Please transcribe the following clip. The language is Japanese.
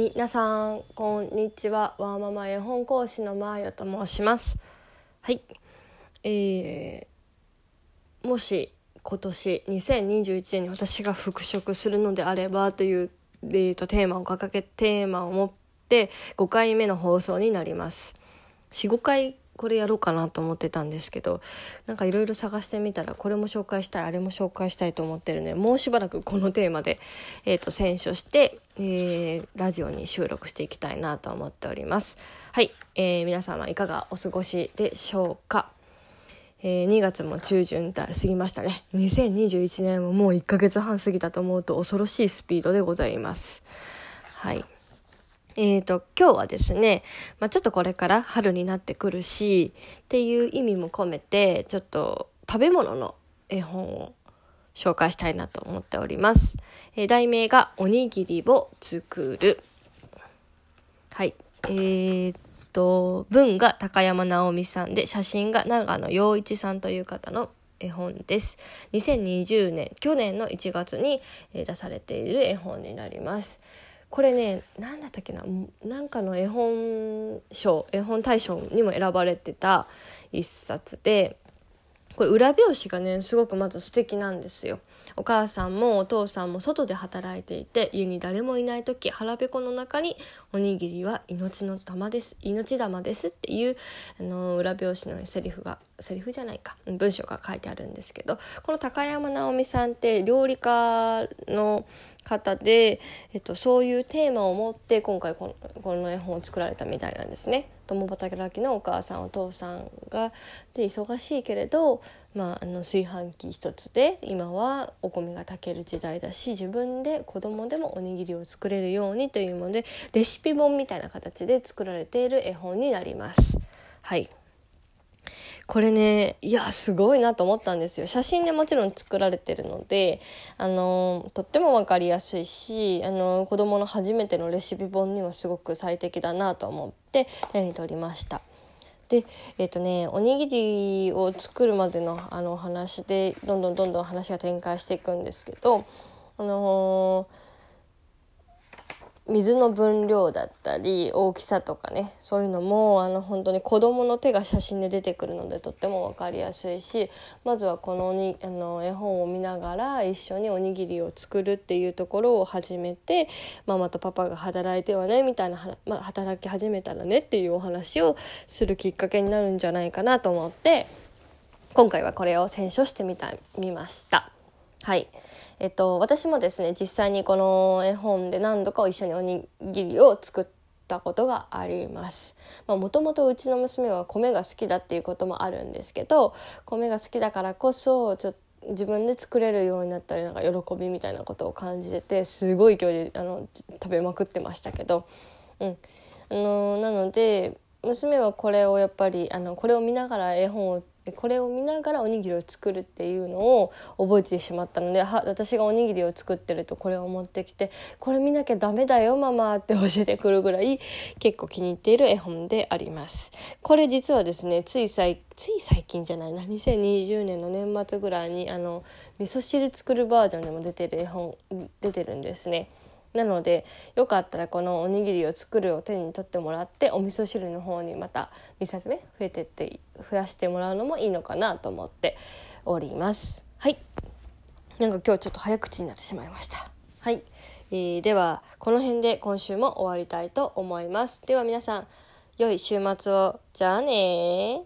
皆さんこんにちは。ワーママ絵本講師のマーヨと申します。はい。えー、もし今年2021年に私が復職するのであればという、えーと、テーマを掲げテーマを持って5回目の放送になります。45回これやろうかなと思ってたんですけどなんかいろいろ探してみたらこれも紹介したいあれも紹介したいと思ってるのでもうしばらくこのテーマで、えーと、選書して、えー、ラジオに収録していきたいなと思っております。はい、えー、皆様いかがお過ごしでしょうか。えー、2月も中旬だ過ぎましたね。2021年ももう1ヶ月半過ぎたと思うと恐ろしいスピードでございます。はい。えっ、ー、と、今日はですね、まあ、ちょっとこれから春になってくるし、っていう意味も込めて、ちょっと食べ物の絵本を紹介したいなと思っております。えー、題名が、おにぎりを作る。はい。えー、っと、文が高山直美さんで、写真が長野洋一さんという方の絵本です。2020年、去年の1月に出されている絵本になります。これね何だったっけな？なんかの絵本賞絵本大賞にも選ばれてた一冊でこれ裏表紙がねすごくまず素敵なんですよ。お母さんもお父さんも外で働いていて家に誰もいない時腹ペコの中に「おにぎりは命の玉です命玉です」っていうあの裏表紙のセリフがセリフじゃないか文章が書いてあるんですけどこの高山直美さんって料理家の方で、えっと、そういうテーマを持って今回このこの絵本を作られたみたいなんですね。共働きのお母さんお父さんがで忙しいけれど、まあ、あの炊飯器一つで今はお米が炊ける時代だし自分で子供でもおにぎりを作れるようにというものでレシピ本みたいな形で作られている絵本になります。はいこれねいやすごいなと思ったんですよ写真でもちろん作られてるのであのとっても分かりやすいしあの子供の初めてのレシピ本にもすごく最適だなと思って手に取りました。でえっ、ー、とねおにぎりを作るまでのあの話でどんどんどんどん話が展開していくんですけどあのー水の分量だったり大きさとかねそういうのもあの本当に子どもの手が写真で出てくるのでとっても分かりやすいしまずはこのにあの絵本を見ながら一緒におにぎりを作るっていうところを始めてママとパパが働いてはねみたいな、まあ、働き始めたらねっていうお話をするきっかけになるんじゃないかなと思って今回はこれを選書してみたみました。はいえっと、私もですね実際にこの絵本で何度か一緒におにぎりを作ったことがあります。もともとうちの娘は米が好きだっていうこともあるんですけど米が好きだからこそちょっと自分で作れるようになったりなんか喜びみたいなことを感じててすごい勢いであの食べまくってましたけど、うんあのなので娘はこれをやっぱりあのこれを見ながら絵本をこれを見ながらおにぎりを作るっていうのを覚えてしまったので私がおにぎりを作ってるとこれを持ってきて「これ見なきゃダメだよママ」って教えてくるぐらい結構気に入っている絵本であります。これ実はですねつい最つい最近じゃないな2020年の年末ぐらいにあの味噌汁作るバージョンでも出てる絵本出てるんですね。なのでよかったらこのおにぎりを作るを手に取ってもらってお味噌汁の方にまた2冊目増えてって増やしてもらうのもいいのかなと思っております。はい。なんか今日ちょっと早口になってしまいました。はい、えー、ではこの辺で今週も終わりたいと思います。では皆さん良い週末を。じゃあね